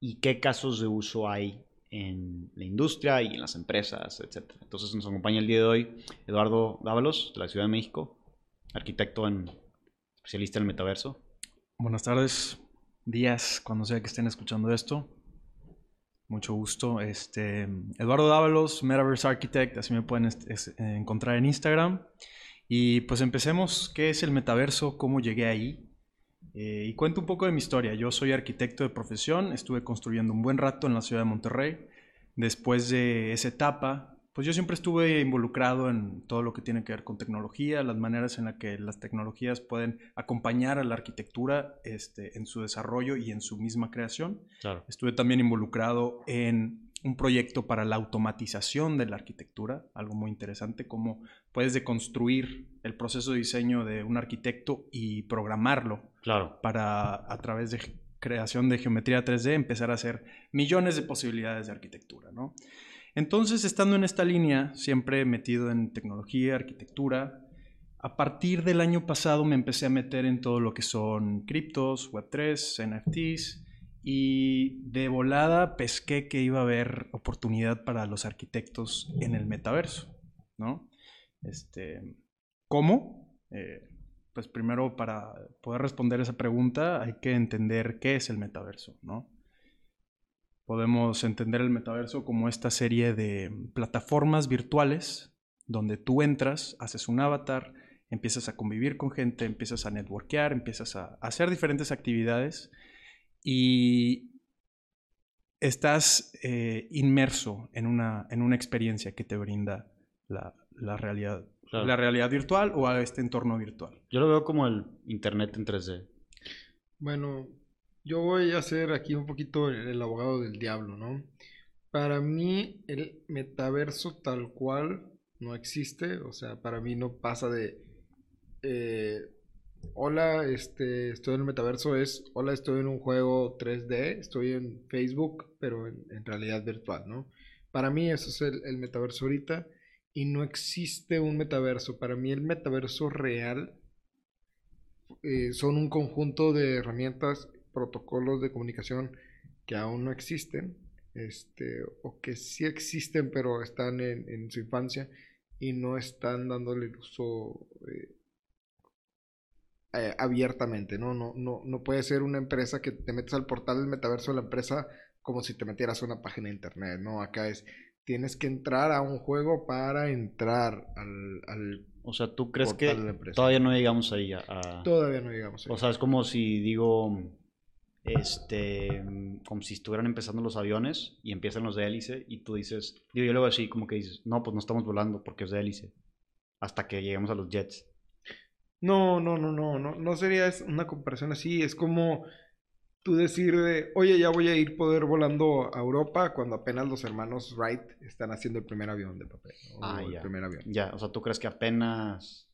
y qué casos de uso hay en la industria y en las empresas, etc. Entonces nos acompaña el día de hoy Eduardo Dávalos, de la Ciudad de México, arquitecto en, especialista en el metaverso. Buenas tardes, días, cuando sea que estén escuchando esto. Mucho gusto. Este, Eduardo Dávalos, Metaverse Architect, así me pueden encontrar en Instagram. Y pues empecemos, ¿qué es el metaverso? ¿Cómo llegué ahí? Eh, y cuento un poco de mi historia. Yo soy arquitecto de profesión, estuve construyendo un buen rato en la ciudad de Monterrey. Después de esa etapa, pues yo siempre estuve involucrado en todo lo que tiene que ver con tecnología, las maneras en las que las tecnologías pueden acompañar a la arquitectura este, en su desarrollo y en su misma creación. Estuve también involucrado en un proyecto para la automatización de la arquitectura, algo muy interesante, cómo puedes deconstruir el proceso de diseño de un arquitecto y programarlo claro. para a través de creación de geometría 3D empezar a hacer millones de posibilidades de arquitectura, ¿no? Entonces, estando en esta línea, siempre metido en tecnología, arquitectura, a partir del año pasado me empecé a meter en todo lo que son criptos, Web3, NFTs, y de volada pesqué que iba a haber oportunidad para los arquitectos en el metaverso, ¿no? Este, ¿Cómo? Eh, pues primero para poder responder esa pregunta hay que entender qué es el metaverso, ¿no? Podemos entender el metaverso como esta serie de plataformas virtuales donde tú entras, haces un avatar, empiezas a convivir con gente, empiezas a networkear, empiezas a hacer diferentes actividades y estás eh, inmerso en una, en una experiencia que te brinda la, realidad. La realidad virtual o a este entorno virtual. Yo lo veo como el Internet en 3D. Bueno, yo voy a ser aquí un poquito el, abogado del diablo, ¿no? Para mí el metaverso tal cual no existe, o sea, para mí no pasa de eh, hola, este, estoy en el metaverso es, hola, estoy en un juego 3D, estoy en Facebook, pero en, realidad virtual, ¿no? Para mí eso es el, metaverso ahorita y no existe un metaverso. Para mí el metaverso real eh, son un conjunto de herramientas, protocolos de comunicación que aún no existen, este, o que sí existen pero están en, su infancia y no están dándole el uso eh, eh, abiertamente, ¿no? No, ¿no? no puede ser una empresa que te metes al portal del metaverso de la empresa como si te metieras a una página de internet, ¿no? Acá es, tienes que entrar a un juego para entrar al... o sea, ¿tú crees que todavía no llegamos ahí? A, Todavía no llegamos ahí. O sea, es como si digo, este, como si estuvieran empezando los aviones y empiezan los de hélice y tú dices, digo, yo luego así como que dices, no, pues no estamos volando porque es de hélice, hasta que lleguemos a los jets. No, no, no, no, no, no sería una comparación así. Es como tú decir de, oye, ya voy a ir poder volando a Europa cuando apenas los hermanos Wright están haciendo el primer avión de papel. Ah, ya. El primer avión. Ya, o sea, tú crees que apenas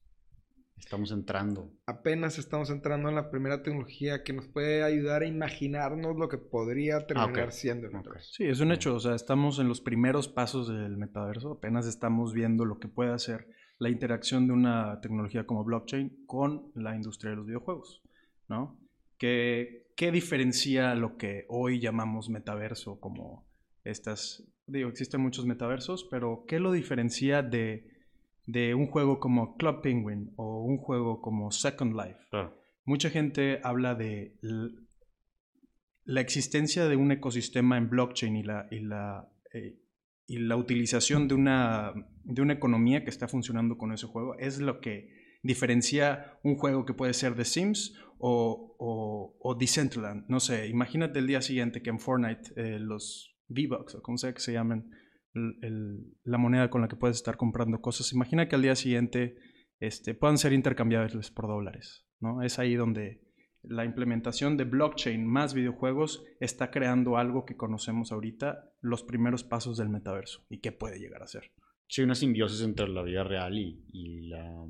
estamos entrando. Apenas estamos entrando en la primera tecnología que nos puede ayudar a imaginarnos lo que podría ah, terminar siendo el metaverso. Sí, es un hecho. O sea, estamos en los primeros pasos del metaverso. Apenas estamos viendo lo que puede hacer la interacción de una tecnología como blockchain con la industria de los videojuegos, ¿no? ¿Qué, qué diferencia lo que hoy llamamos metaverso como estas, digo, existen muchos metaversos, pero ¿qué lo diferencia de, de un juego como Club Penguin o un juego como Second Life? Mucha gente habla de la existencia de un ecosistema en blockchain y la, y la eh, y la utilización de una, de una economía que está funcionando con ese juego es lo que diferencia un juego que puede ser de Sims o, o, o Decentraland. No sé, imagínate el día siguiente que en Fortnite eh, los V-Bucks o como sea que se llamen, la moneda con la que puedes estar comprando cosas, imagina que al día siguiente este, puedan ser intercambiables por dólares. ¿no? Es ahí donde la implementación de blockchain más videojuegos está creando algo que conocemos ahorita, los primeros pasos del metaverso y qué puede llegar a ser. Sí, una simbiosis entre la vida real y, y la,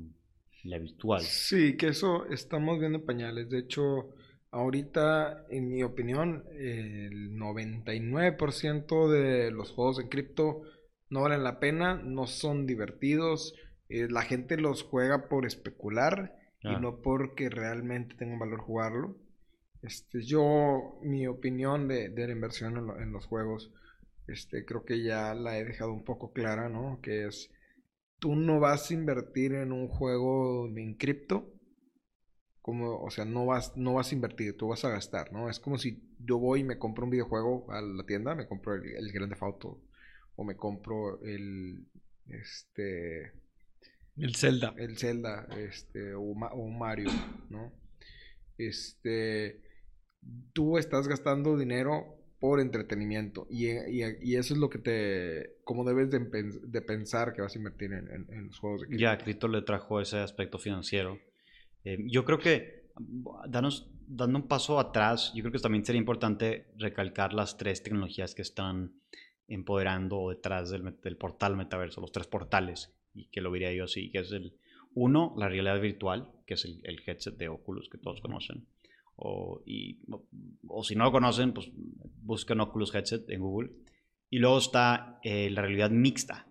la virtual. Sí, que eso estamos viendo en pañales. De hecho, ahorita, en mi opinión, el 99% de los juegos en cripto no valen la pena, no son divertidos. eh, la gente los juega por especular y Ah. no porque realmente tenga un valor jugarlo. Este, yo, mi opinión de, de la inversión en, lo- en los juegos, este, creo que ya la he dejado un poco clara, ¿no? Que es, tú no vas a invertir en un juego en cripto, como, o sea, no vas, no vas a invertir, tú vas a gastar, ¿no? Es como si yo voy y me compro un videojuego a la tienda, me compro el, el Grand Theft Auto, o me compro el, este, El Zelda. el Zelda, este, o, o Mario, ¿no? Este, tú estás gastando dinero por entretenimiento y, y- y eso es lo que te, como debes de, pen- de pensar que vas a invertir en, en- en los juegos de cripto. Ya, Cripto le trajo ese aspecto financiero. Eh, yo creo que, danos, dando un paso atrás, yo creo que también sería importante recalcar las tres tecnologías que están empoderando detrás del, del portal metaverso, los tres portales, y que lo diría yo así, que es el, uno, la realidad virtual, que es el, el headset de Oculus que todos conocen. O, y, o si no lo conocen, pues busquen Oculus Headset en Google. Y luego está eh, la realidad mixta,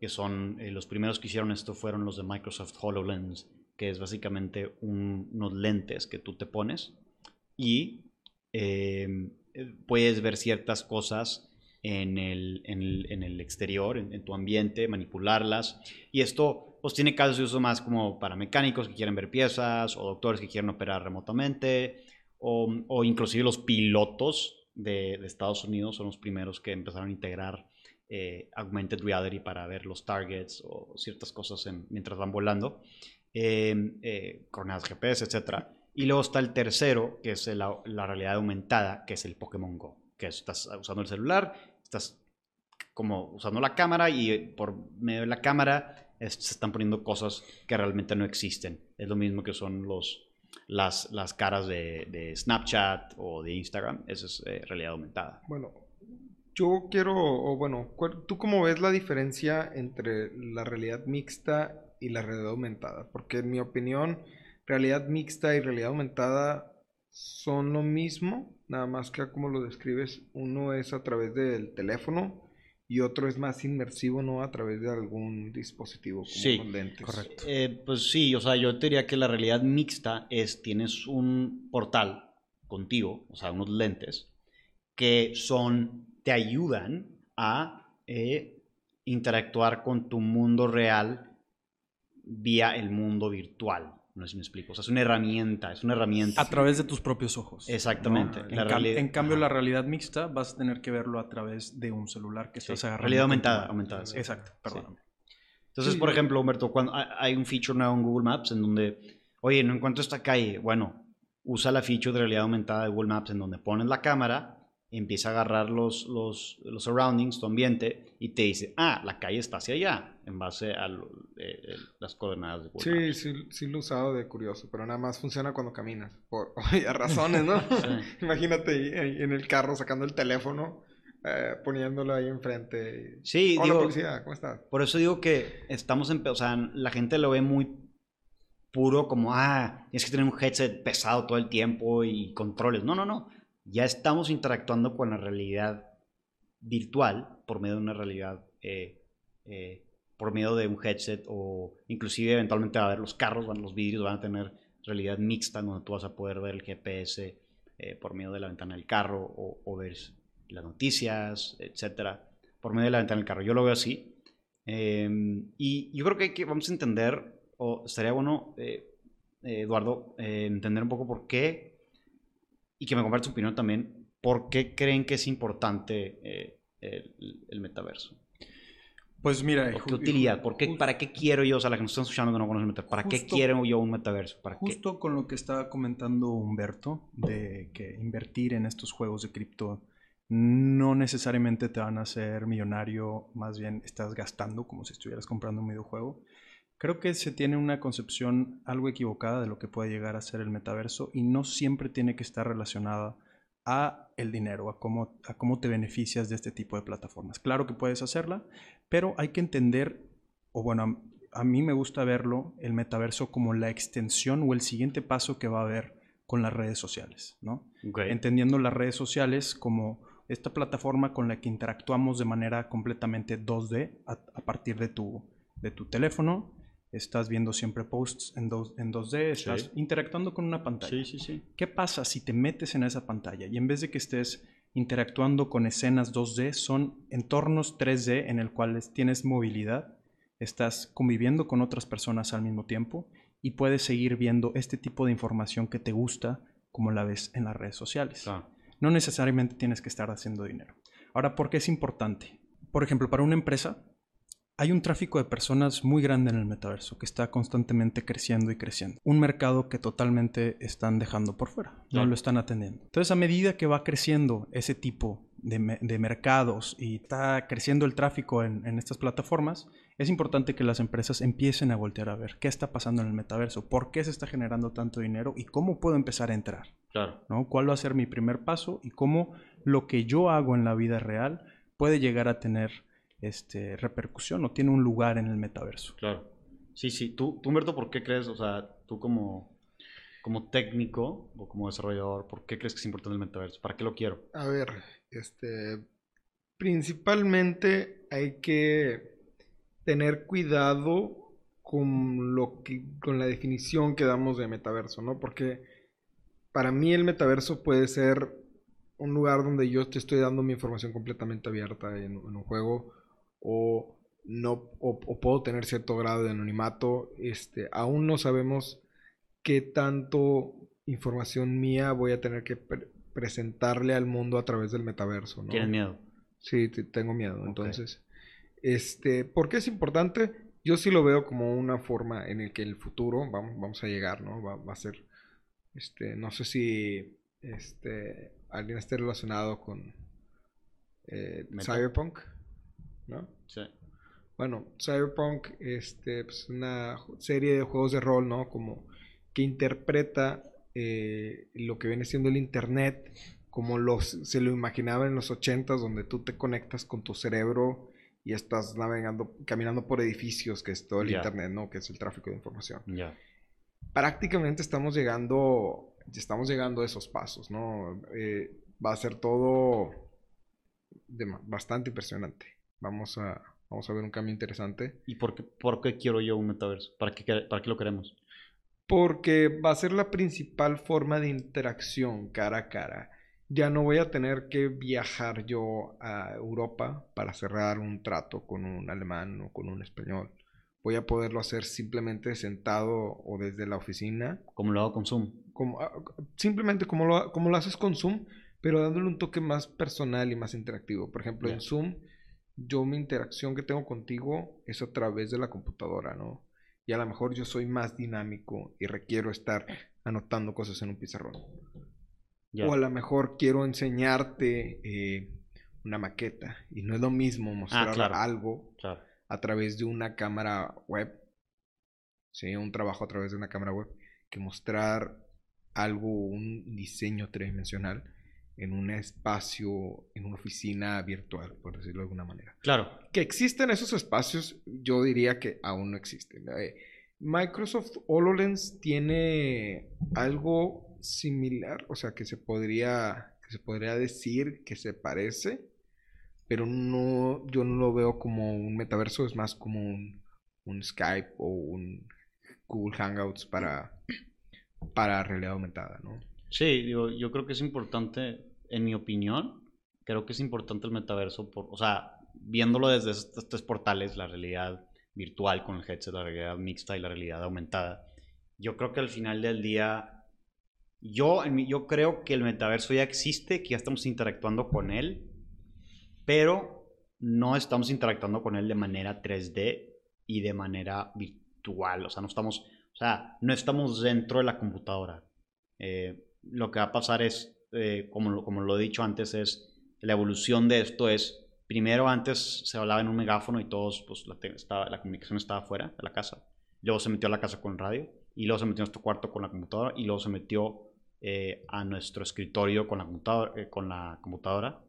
que son eh, los primeros que hicieron esto fueron los de Microsoft HoloLens, que es básicamente un- unos lentes que tú te pones y eh, puedes ver ciertas cosas en el, en el, en el exterior, en, en tu ambiente, manipularlas. Y esto pues tiene casos de uso más como para mecánicos que quieren ver piezas o doctores que quieren operar remotamente o, o inclusive los pilotos de, de Estados Unidos son los primeros que empezaron a integrar eh, augmented reality para ver los targets o ciertas cosas en- mientras van volando, eh, eh, coordenadas GPS, etc. Y luego está el tercero, que es la, realidad aumentada, que es el Pokémon Go, que es, estás usando el celular, estás como usando la cámara y por medio de la cámara es- se están poniendo cosas que realmente no existen. Es lo mismo que son los, las, las caras de, de Snapchat o de Instagram. Eso es eh, realidad aumentada. Bueno, yo quiero, o bueno, ¿cuál- ¿tú cómo ves la diferencia entre la realidad mixta y la realidad aumentada? Porque en mi opinión, realidad mixta y realidad aumentada son lo mismo, nada más que como lo describes, uno es a través del teléfono y otro es más inmersivo, ¿no? A través de algún dispositivo como Sí, lentes. correcto. Eh, pues sí, o sea, yo te diría que la realidad mixta es, tienes un portal contigo, o sea, unos lentes, que son, te ayudan a eh, interactuar con tu mundo real vía el mundo virtual. No sé si me explico. O sea, es una herramienta, es una herramienta. A través de tus propios ojos. Exactamente. ¿no? La En, en cambio, la realidad mixta vas a tener que verlo a través de un celular que Sí, estás agarrando. realidad aumentada, aumentada, sí. Exacto, perdóname. Entonces, por yo- ejemplo, Humberto, cuando hay- hay un feature nuevo en Google Maps en donde, oye, no encuentro esta calle, bueno, usa la feature de realidad aumentada de Google Maps en donde pones la cámara, empieza a agarrar los, los, los surroundings, tu ambiente, y te dice, ah, la calle está hacia allá, en base a lo- eh, eh, las coordenadas de Google Sí, sí, sí lo he usado de curioso, pero nada más funciona cuando caminas. Por obvias razones, ¿no? Sí. Imagínate ahí en el carro sacando el teléfono, eh, poniéndolo ahí enfrente. Sí, Hola, digo, policía, ¿cómo estás? Por eso digo que estamos en, o sea, la gente lo ve muy puro como, ah, tienes que tener un headset pesado todo el tiempo y controles. No, no, no. Ya estamos interactuando con la realidad virtual por medio de una realidad, eh, eh, por medio de un headset o inclusive eventualmente va a haber los carros, van, los vidrios van a tener realidad mixta donde tú vas a poder ver el GPS eh, por medio de la ventana del carro o, o ver las noticias, etcétera, por medio de la ventana del carro. Yo lo veo así. Eh, y yo creo que, que vamos a entender, o estaría bueno, eh, eh, Eduardo, eh, entender un poco por qué, y que me compartas tu opinión también, por qué creen que es importante eh, el, el metaverso. Pues mira, ¿Por qué utilidad? ¿Por qué, ¿Para qué quiero yo? O sea, la que nos están escuchando que no conocen el metaverso, ¿para qué Justo- quiero yo un metaverso? ¿Para qué? Justo con lo que estaba comentando Humberto, de que invertir en estos juegos de cripto no necesariamente te van a hacer millonario, más bien estás gastando como si estuvieras comprando un videojuego. Creo que se tiene una concepción algo equivocada de lo que puede llegar a ser el metaverso y no siempre tiene que estar relacionada a el dinero, a cómo, a cómo te beneficias de este tipo de plataformas. Claro que puedes hacerla, pero hay que entender, o bueno, a, mí me gusta verlo, el metaverso como la extensión o el siguiente paso que va a haber con las redes sociales, ¿no? Entendiendo las redes sociales como esta plataforma con la que interactuamos de manera completamente 2D a, a partir de tu, de tu teléfono, estás viendo siempre posts en, en 2D, estás interactuando con una pantalla. Sí, sí, sí. ¿Qué pasa si te metes en esa pantalla y en vez de que estés interactuando con escenas 2D, son entornos 3D en el cuales tienes movilidad, estás conviviendo con otras personas al mismo tiempo y puedes seguir viendo este tipo de información que te gusta como la ves en las redes sociales. No necesariamente tienes que estar haciendo dinero. Ahora, ¿por qué es importante? Por ejemplo, para una empresa, hay un tráfico de personas muy grande en el metaverso que está constantemente creciendo y creciendo. Un mercado que totalmente están dejando por fuera, no lo están atendiendo. Entonces, a medida que va creciendo ese tipo de, mercados y está creciendo el tráfico en, estas plataformas, es importante que las empresas empiecen a voltear a ver qué está pasando en el metaverso, por qué se está generando tanto dinero y cómo puedo empezar a entrar. Claro. ¿no? ¿Cuál va a ser mi primer paso y cómo lo que yo hago en la vida real puede llegar a tener este, repercusión o tiene un lugar en el metaverso. Claro. Sí, sí. ¿Tú, tú Humberto, por qué crees, o sea, tú como, como técnico o como desarrollador, por qué crees que es importante el metaverso? ¿Para qué lo quiero? A ver, este, principalmente hay que tener cuidado con lo que, con la definición que damos de metaverso, ¿no? Porque para mí el metaverso puede ser un lugar donde yo te estoy dando mi información completamente abierta en un juego o no o, puedo tener cierto grado de anonimato. Este, aún no sabemos qué tanto información mía voy a tener que presentarle al mundo a través del metaverso. ¿no? ¿Tienes miedo? Sí, tengo miedo. Entonces, este, ¿por qué es importante? Yo sí lo veo como una forma en el que el futuro vamos, vamos a llegar, ¿no? Va, va a ser, este, no sé si, este, alguien esté relacionado con eh, Cyberpunk. ¿No? Sí. Bueno, Cyberpunk, este, pues una serie de juegos de rol, ¿no? Como que interpreta eh, lo que viene siendo el Internet, como los, se lo imaginaba en los 80 donde tú te conectas con tu cerebro y estás navegando, caminando por edificios, que es todo el Internet, ¿no? Que es el tráfico de información. Prácticamente estamos llegando, estamos llegando a esos pasos, ¿no? Eh, va a ser todo bastante impresionante vamos a, vamos a ver un cambio interesante. ¿Y por qué, por qué quiero yo un metaverso? ¿Para qué, ¿Para qué lo queremos? Porque va a ser la principal forma de interacción cara a cara. Ya no voy a tener que viajar yo a Europa para cerrar un trato con un alemán o con un español. Voy a poderlo hacer simplemente sentado o desde la oficina. Como lo hago con Zoom. Como, ah, simplemente como lo, como lo haces con Zoom, pero dándole un toque más personal y más interactivo. Por ejemplo, en Zoom yo mi interacción que tengo contigo es a través de la computadora, ¿no? Y a lo mejor yo soy más dinámico y requiero estar anotando cosas en un pizarrón. O a lo mejor quiero enseñarte eh, una maqueta y no es lo mismo ah, mostrar algo a través de una cámara web, ¿sí? un trabajo a través de una cámara web, que mostrar algo, un diseño tridimensional en un espacio, en una oficina virtual, por decirlo de alguna manera. Claro. Que existen esos espacios, yo diría que aún no existen. Microsoft HoloLens tiene algo similar, o sea, que se podría, que se podría decir que se parece, pero no, yo no lo veo como un metaverso, es más como un, un Skype o un Google Hangouts para, para realidad aumentada, ¿no? Sí, yo creo que es importante, en mi opinión, creo que es importante el metaverso, por, o sea, viéndolo desde estos tres portales, la realidad virtual con el headset, la realidad mixta y la realidad aumentada. Yo creo que al final del día, yo, yo creo que el metaverso ya existe, que ya estamos interactuando con él, pero no estamos interactuando con él de manera 3D y de manera virtual, o sea, no estamos, o sea, no estamos dentro de la computadora. Eh, lo que va a pasar es, eh, como, lo, he dicho antes, es la evolución de esto es, primero antes se hablaba en un megáfono y todos, pues la, comunicación estaba fuera de la casa. luego se metió a la casa con radio, y luego se metió a nuestro cuarto con la computadora, y luego se metió eh, a nuestro escritorio con la computadora, eh, con la computadora.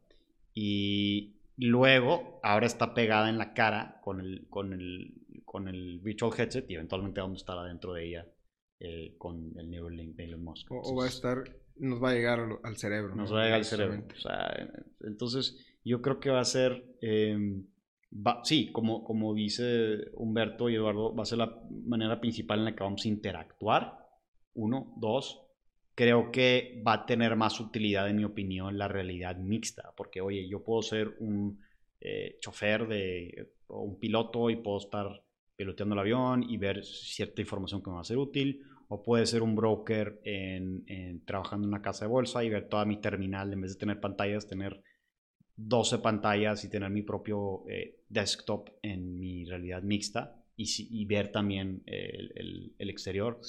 Y luego ahora está pegada en la cara con el, con el, con el virtual headset y eventualmente vamos a estar adentro de ella eh, con el Neuralink de Elon Musk. O, va a estar, nos va a llegar al, cerebro. Nos va a llegar al cerebro. O sea, entonces yo creo que va a ser, em, sí, como, como dice Humberto y Eduardo, va a ser la manera principal en la que vamos a interactuar. Uno, dos, creo que va a tener más utilidad, en mi opinión, la realidad mixta. Porque, oye, yo puedo ser un eh, chofer de, o un piloto y puedo estar piloteando el avión y ver cierta información que me va a ser útil. O puede ser un broker en, trabajando en una casa de bolsa y ver toda mi terminal, en vez de tener pantallas, tener 12 pantallas y tener mi propio eh, desktop en mi realidad mixta y, ver también el, exterior.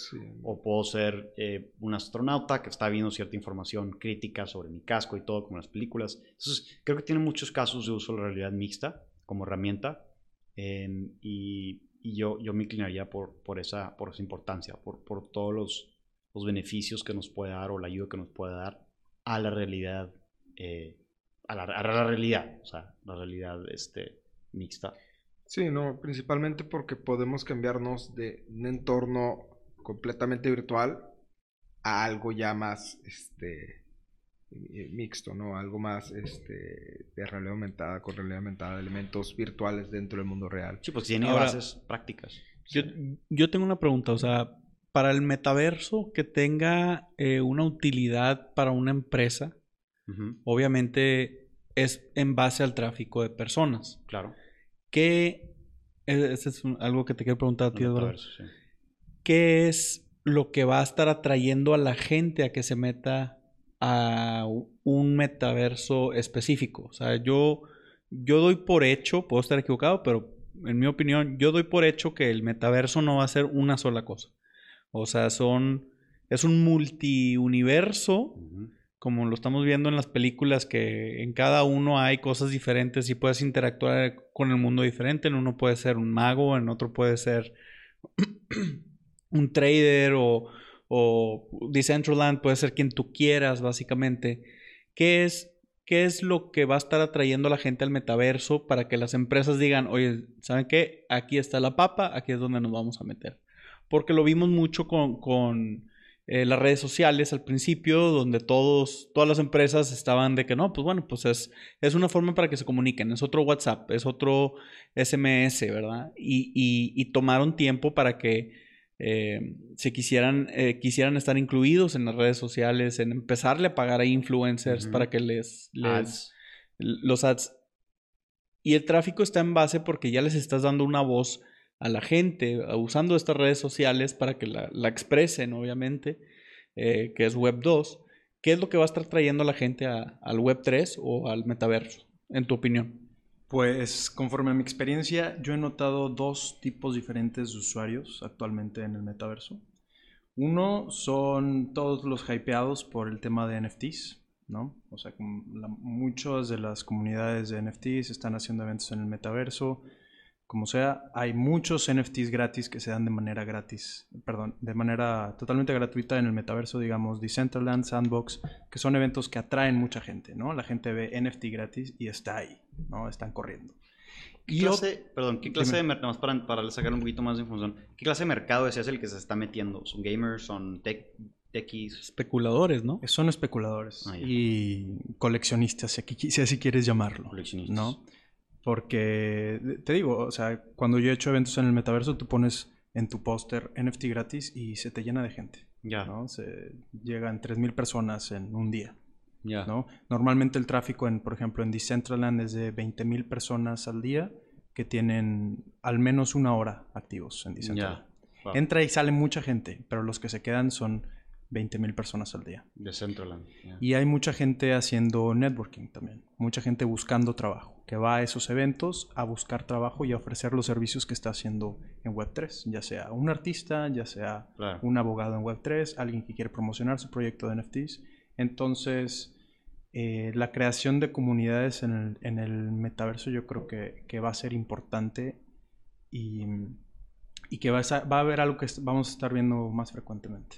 O puedo ser eh, un astronauta que está viendo cierta información crítica sobre mi casco y todo, como las películas. Entonces, creo que tiene muchos casos de uso de la realidad mixta como herramienta. Em, y, yo, yo me inclinaría por, por, esa, por esa importancia, por, por todos los, los, beneficios que nos puede dar o la ayuda que nos puede dar a la realidad, eh, a, la, a, la, realidad, o sea, la realidad este, mixta. Sí, no, principalmente porque podemos cambiarnos de un entorno completamente virtual a algo ya más este mixto, ¿no? Algo más este de realidad aumentada, con realidad aumentada, elementos virtuales dentro del mundo real. Sí, pues tiene bases prácticas. Yo, tengo una pregunta, o sea, para el metaverso que tenga eh, una utilidad para una empresa, obviamente es en base al tráfico de personas. Claro. ¿Qué, e, es algo que te quiero preguntar a ti, Eduardo. ¿Qué es lo que va a estar atrayendo a la gente a que se meta a un metaverso específico? O sea, yo, yo doy por hecho, puedo estar equivocado, pero en mi opinión, yo doy por hecho que el metaverso no va a ser una sola cosa. O sea, son, es un multiuniverso como lo estamos viendo en las películas, que en cada uno hay cosas diferentes y puedes interactuar con el mundo diferente. En uno puede ser un mago, en otro puede ser un trader o, o Decentraland, puede ser quien tú quieras, básicamente. ¿Qué es, ¿Qué es lo que va a estar atrayendo a la gente al metaverso para que las empresas digan, oye, ¿saben qué? Aquí está la papa, aquí es donde nos vamos a meter. Porque lo vimos mucho con, con eh, las redes sociales al principio, donde todos, todas las empresas estaban de que no, pues bueno, pues es, es una forma para que se comuniquen, es otro WhatsApp, es otro SMS, ¿verdad? Y, tomaron tiempo para que eh, se quisieran, eh, quisieran estar incluidos en las redes sociales, en empezarle a pagar a influencers para que les, les los ads. Y el tráfico está en base porque ya les estás dando una voz a la gente usando estas redes sociales para que la, expresen, obviamente, eh, que es Web 2. ¿Qué es lo que va a estar trayendo a la gente al Web 3 o al metaverso, en tu opinión? Pues conforme a mi experiencia, yo he notado dos tipos diferentes de usuarios actualmente en el metaverso. Uno son todos los hypeados por el tema de NFTs, ¿no? O sea, muchas de las comunidades de NFTs están haciendo eventos en el metaverso, como sea, hay muchos NFTs gratis que se dan de manera gratis, perdón, de manera totalmente gratuita en el metaverso, digamos, Decentraland, Sandbox, que son eventos que atraen mucha gente, ¿no? La gente ve NFT gratis y está ahí, ¿no? Están corriendo. ¿Qué clase, perdón, ¿qué clase de mercado, para, para sacar un poquito más de información, qué clase de mercado ese es el que se está metiendo? ¿Son gamers, son tech, techies? Especuladores, ¿no? Son especuladores ah, y coleccionistas, si, así quieres llamarlo. Coleccionistas. ¿no? Porque, te digo, o sea, cuando yo he hecho eventos en el metaverso, tú pones en tu póster NFT gratis y se te llena de gente. Ya. ¿no? Se llegan 3.000 personas en un día. Ya. ¿no? Normalmente el tráfico, en, por ejemplo, en Decentraland es de 20.000 personas al día que tienen al menos una hora activos en Decentraland. Entra y sale mucha gente, pero los que se quedan son 20.000 personas al día. Decentraland. Y hay mucha gente haciendo networking también, mucha gente buscando trabajo que va a esos eventos a buscar trabajo y a ofrecer los servicios que está haciendo en Web3, ya sea un artista, ya sea un abogado en Web3, alguien que quiere promocionar su proyecto de NFTs. Entonces, eh, la creación de comunidades en el, metaverso yo creo que, va a ser importante y, y que va a, va a haber algo que vamos a estar viendo más frecuentemente.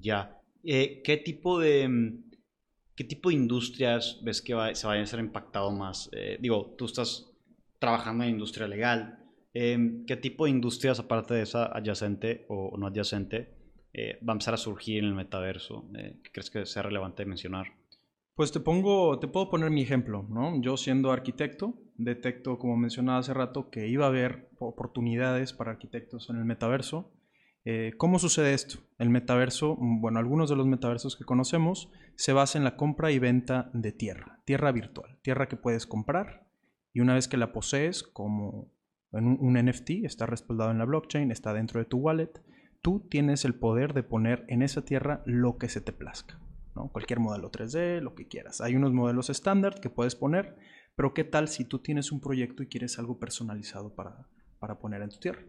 Ya. Eh, ¿Qué tipo de... Mm, ¿Qué tipo de industrias ves que se vayan a ser impactado más? Eh, digo, tú estás trabajando en industria legal. Em, ¿Qué tipo de industrias, aparte de esa adyacente o no adyacente, eh, va a empezar a surgir en el metaverso? ¿Qué crees que sea relevante mencionar? Pues te pongo, te puedo poner mi ejemplo, ¿no? Yo siendo arquitecto, detecto, como mencionaba hace rato, que iba a haber oportunidades para arquitectos en el metaverso. Eh, ¿Cómo sucede esto? El metaverso, mm, bueno, algunos de los metaversos que conocemos se basan en la compra y venta de tierra, tierra virtual, tierra que puedes comprar y una vez que la posees como un, NFT, está respaldado en la blockchain, está dentro de tu wallet, tú tienes el poder de poner en esa tierra lo que se te plazca. Cualquier modelo 3D, lo que quieras. Hay unos modelos estándar que puedes poner, pero ¿qué tal si tú tienes un proyecto y quieres algo personalizado para, para poner en tu tierra?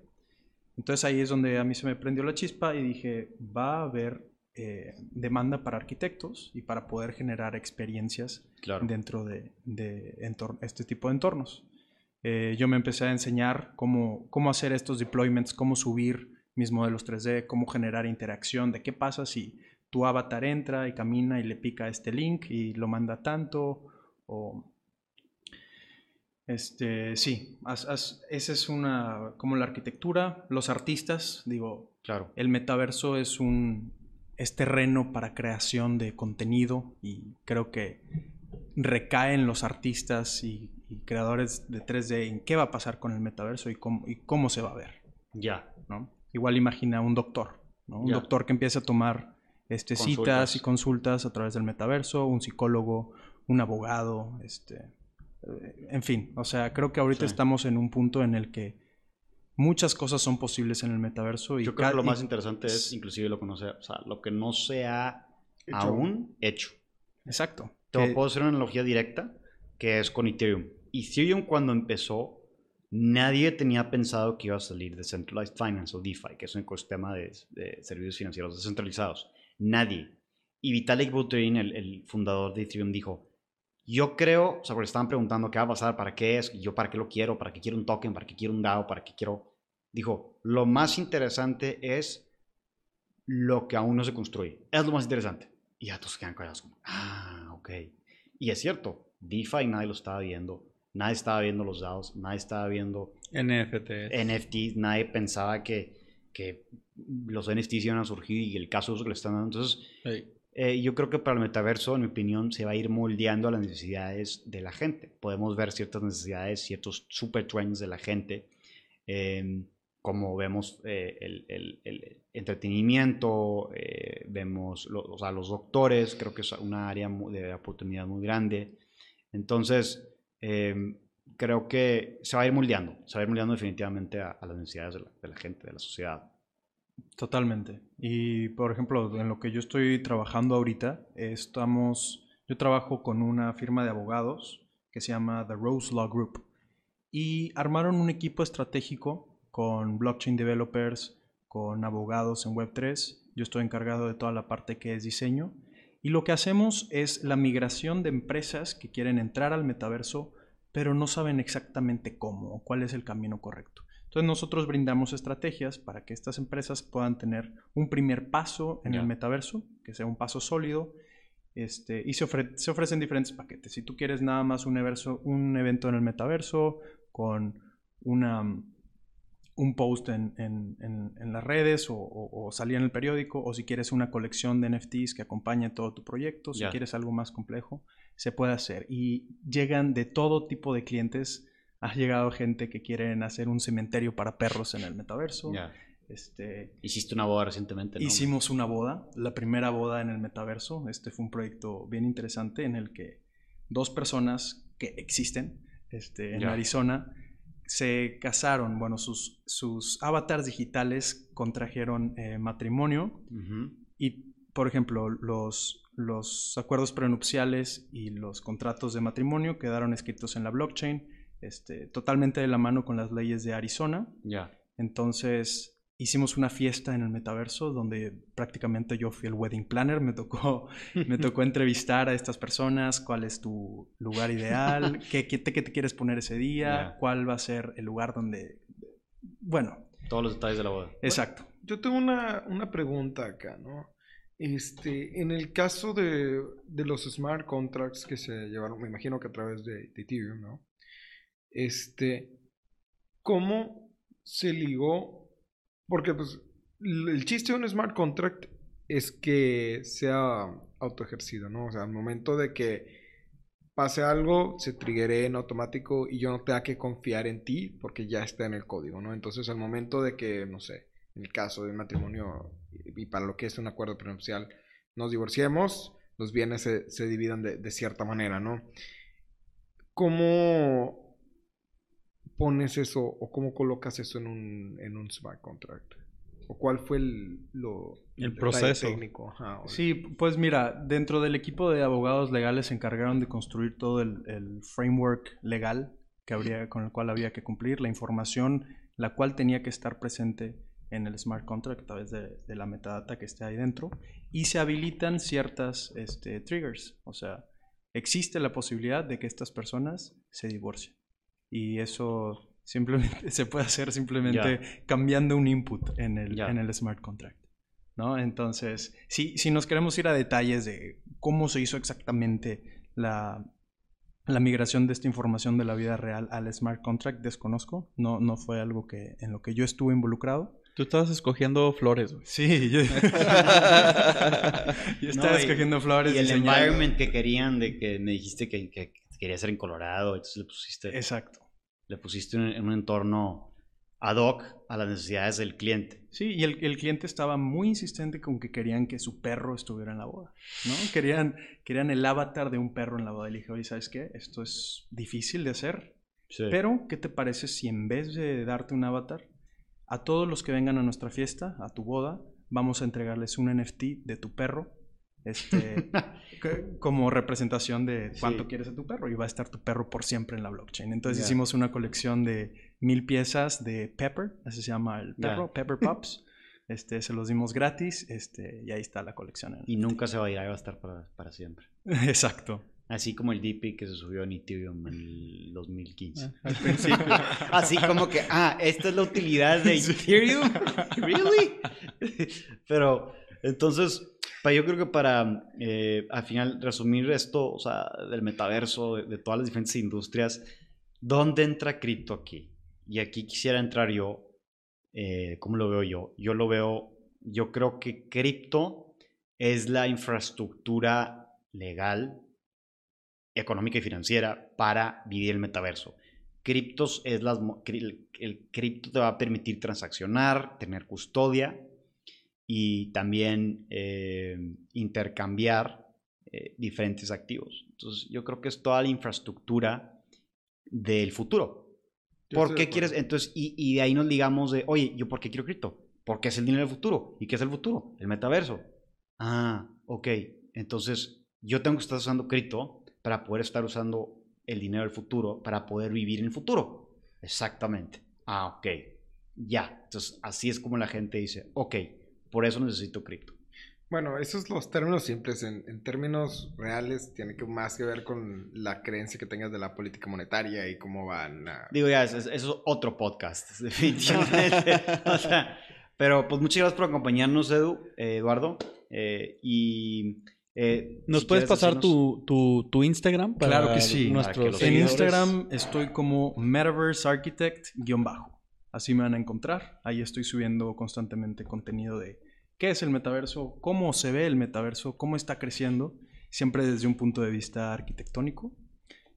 Entonces ahí es donde a mí se me prendió la chispa y dije, va a haber eh, demanda para arquitectos y para poder generar experiencias dentro de, este tipo de entornos. Eh, yo me empecé a enseñar cómo, cómo hacer estos deployments, cómo subir mis modelos 3D, cómo generar interacción, de qué pasa si tu avatar entra y camina y le pica este link y lo manda tanto o este sí esa es una como la arquitectura los artistas digo claro. el metaverso es un es terreno para creación de contenido y creo que recaen los artistas y, creadores de 3D en qué va a pasar con el metaverso y cómo, y cómo se va a ver. Ya. ¿no? igual imagina un doctor ¿no? un doctor que empieza a tomar este, citas y consultas a través del metaverso, un psicólogo, un abogado, este, en fin, o sea, creo que ahorita estamos en un punto en el que muchas cosas son posibles en el metaverso. Y Yo creo que lo más interesante es inclusive lo que no sea, o sea, lo que no se ha aún hecho. Exacto. Te puedo hacer una analogía directa que es con Ethereum. Ethereum cuando empezó, nadie tenía pensado que iba a salir de Centralized Finance o DeFi, que es un ecosistema de servicios financieros descentralizados. Nadie. Y Vitalik Buterin, el, fundador de Ethereum, dijo, yo creo, o sea, porque estaban preguntando qué va a pasar, para qué es, yo para qué lo quiero, para qué quiero un token, para qué quiero un DAO, para qué quiero... Dijo, lo más interesante es lo que aún no se construye. Es lo más interesante. Y ya todos quedan callados como, ah, ok. Y es cierto, DeFi nadie lo estaba viendo. Nadie estaba viendo los DAOs, nadie estaba viendo NFTs. NFTs, nadie pensaba que, que los NFTs iban a surgir y el caso que le están dando. Entonces, eh, yo creo que para el metaverso, en mi opinión, se va a ir moldeando a las necesidades de la gente. Podemos ver ciertas necesidades, ciertos super trends de la gente, em, como vemos eh, el, el, entretenimiento, eh, vemos o sea, los doctores, creo que es una área de oportunidad muy grande. Entonces, em, creo que se va a ir moldeando, se va a ir moldeando definitivamente a, las necesidades de la gente, de la sociedad. Totalmente. Y por ejemplo, en lo que yo estoy trabajando ahorita, estamos, yo trabajo con una firma de abogados que se llama The Rose Law Group y armaron un equipo estratégico con blockchain developers, con abogados en Web3. Yo estoy encargado de toda la parte que es diseño y lo que hacemos es la migración de empresas que quieren entrar al metaverso, pero no saben exactamente cómo o cuál es el camino correcto. Entonces nosotros brindamos estrategias para que estas empresas puedan tener un primer paso en el metaverso, que sea un paso sólido, este, y se, ofrecen diferentes paquetes. Si tú quieres nada más un, un evento en el metaverso con una, un post en, las redes o, salir en el periódico, o si quieres una colección de NFTs que acompañe todo tu proyecto, si quieres algo más complejo, se puede hacer. Y llegan de todo tipo de clientes ha llegado gente que quieren hacer un cementerio para perros en el metaverso. Este, Hiciste una boda recientemente, Hicimos una boda, la primera boda en el metaverso. Este fue un proyecto bien interesante en el que dos personas que existen este, en Arizona se casaron. Bueno, sus, sus avatars digitales contrajeron eh, matrimonio y, por ejemplo, los, los acuerdos prenupciales y los contratos de matrimonio quedaron escritos en la blockchain este, totalmente de la mano con las leyes de Arizona. Ya. Entonces hicimos una fiesta en el metaverso donde prácticamente yo fui el wedding planner, me tocó, me tocó entrevistar a estas personas, cuál es tu lugar ideal, qué, qué, te, qué te, quieres poner ese día, cuál va a ser el lugar donde... Bueno, Todos los detalles de la boda. Exacto. yo tengo una, una pregunta acá, ¿no? Este, en el caso de, de, los smart contracts que se llevaron, me imagino que a través de, de Ethereum, ¿no? Este, ¿cómo se ligó? Porque pues el chiste de un smart contract es que sea autoejercido, ¿no? O sea, al momento de que pase algo, se triggere en automático y yo no tenga que confiar en ti porque ya está en el código, ¿no? Entonces, al momento de que, no sé, en el caso del matrimonio y para lo que es un acuerdo prenupcial, nos divorciemos, los bienes se, se dividan de, de, cierta manera, ¿no? ¿Cómo pones eso o cómo colocas eso en un, en un smart contract? ¿O cuál fue el, lo, el proceso técnico? Ajá, sí, pues mira, dentro del equipo de abogados legales se encargaron de construir todo el, el, framework legal que habría, con el cual había que cumplir, la información la cual tenía que estar presente en el smart contract a través de, de la metadata que esté ahí dentro y se habilitan ciertas este, triggers, o sea, existe la posibilidad de que estas personas se divorcien y eso Simplemente se puede hacer simplemente cambiando un input en el, en el smart contract. ¿no? Entonces, si, si nos queremos ir a detalles de cómo se hizo exactamente la, la migración de esta información de la vida real al smart contract, desconozco. No, no fue algo que, en lo que yo estuve involucrado. Tú estabas escogiendo flores, güey. Sí, yo, yo estaba no, escogiendo flores. Y el environment que querían, de que me dijiste que, que quería ser en Colorado, entonces le pusiste. Exacto le pusiste en un entorno ad hoc a las necesidades del cliente. Sí, y el, el, cliente estaba muy insistente con que querían que su perro estuviera en la boda, ¿no? Querían, querían el avatar de un perro en la boda. Y le dije, oye, ¿sabes qué? Esto es difícil de hacer, sí. pero ¿qué te parece si en vez de darte un avatar, a todos los que vengan a nuestra fiesta, a tu boda, vamos a entregarles un NFT de tu perro este, como representación de cuánto sí. quieres a tu perro y va a estar tu perro por siempre en la blockchain. Entonces yeah. hicimos una colección de mil piezas de Pepper, así se llama el perro, yeah. Pepper Pops. Este, se los dimos gratis este, y ahí está la colección. Y nunca se va a ir, ahí va a estar para, para siempre. Exacto. Así como el DP que se subió en Ethereum en el 2015. Ah, al principio. Así como que, ah, esta es la utilidad de Ethereum. ¿Really? Pero, entonces, yo creo que para, eh, al final, resumir esto, o sea, del metaverso, de, de todas las diferentes industrias, ¿dónde entra cripto aquí? Y aquí quisiera entrar yo, eh, ¿cómo lo veo yo? Yo lo veo, yo creo que cripto es la infraestructura legal, económica y financiera para vivir el metaverso. Criptos es las, el, el cripto te va a permitir transaccionar, tener custodia, y también eh, intercambiar eh, diferentes activos. Entonces, yo creo que es toda la infraestructura del futuro. Yo ¿Por qué quieres? Entonces, y, y, de ahí nos digamos de, oye, ¿yo por qué quiero cripto? Porque es el dinero del futuro. ¿Y qué es el futuro? El metaverso. Ah, ok. Entonces, yo tengo que estar usando cripto para poder estar usando el dinero del futuro para poder vivir en el futuro. Exactamente. Ah, ok. Ya. Entonces, así es como la gente dice, ok, por eso necesito cripto. Bueno, esos los términos simples. En, en, términos reales, tiene que más que ver con la creencia que tengas de la política monetaria y cómo van a... Digo, ya, eso, es otro podcast, definitivamente. o sea, pero pues muchas gracias por acompañarnos, Edu, eh, Eduardo. Eh, y... Eh, ¿Nos si puedes pasar tu, tu, tu, Instagram? Para claro que sí. Nuestros en Instagram estoy como Metaverse Architect-bajo. Así me van a encontrar. Ahí estoy subiendo constantemente contenido de qué es el metaverso, cómo se ve el metaverso, cómo está creciendo, siempre desde un punto de vista arquitectónico,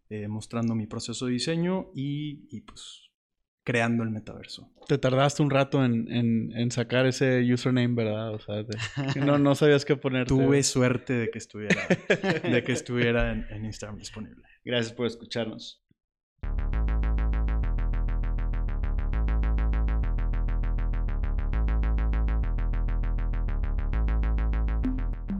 eh, mostrando mi proceso de diseño y, y, pues creando el metaverso. Te tardaste un rato en, en, en sacar ese username, ¿verdad? O sea, de, no, no sabías qué poner. Tuve suerte de que estuviera, de que estuviera en, en Instagram disponible. Gracias por escucharnos.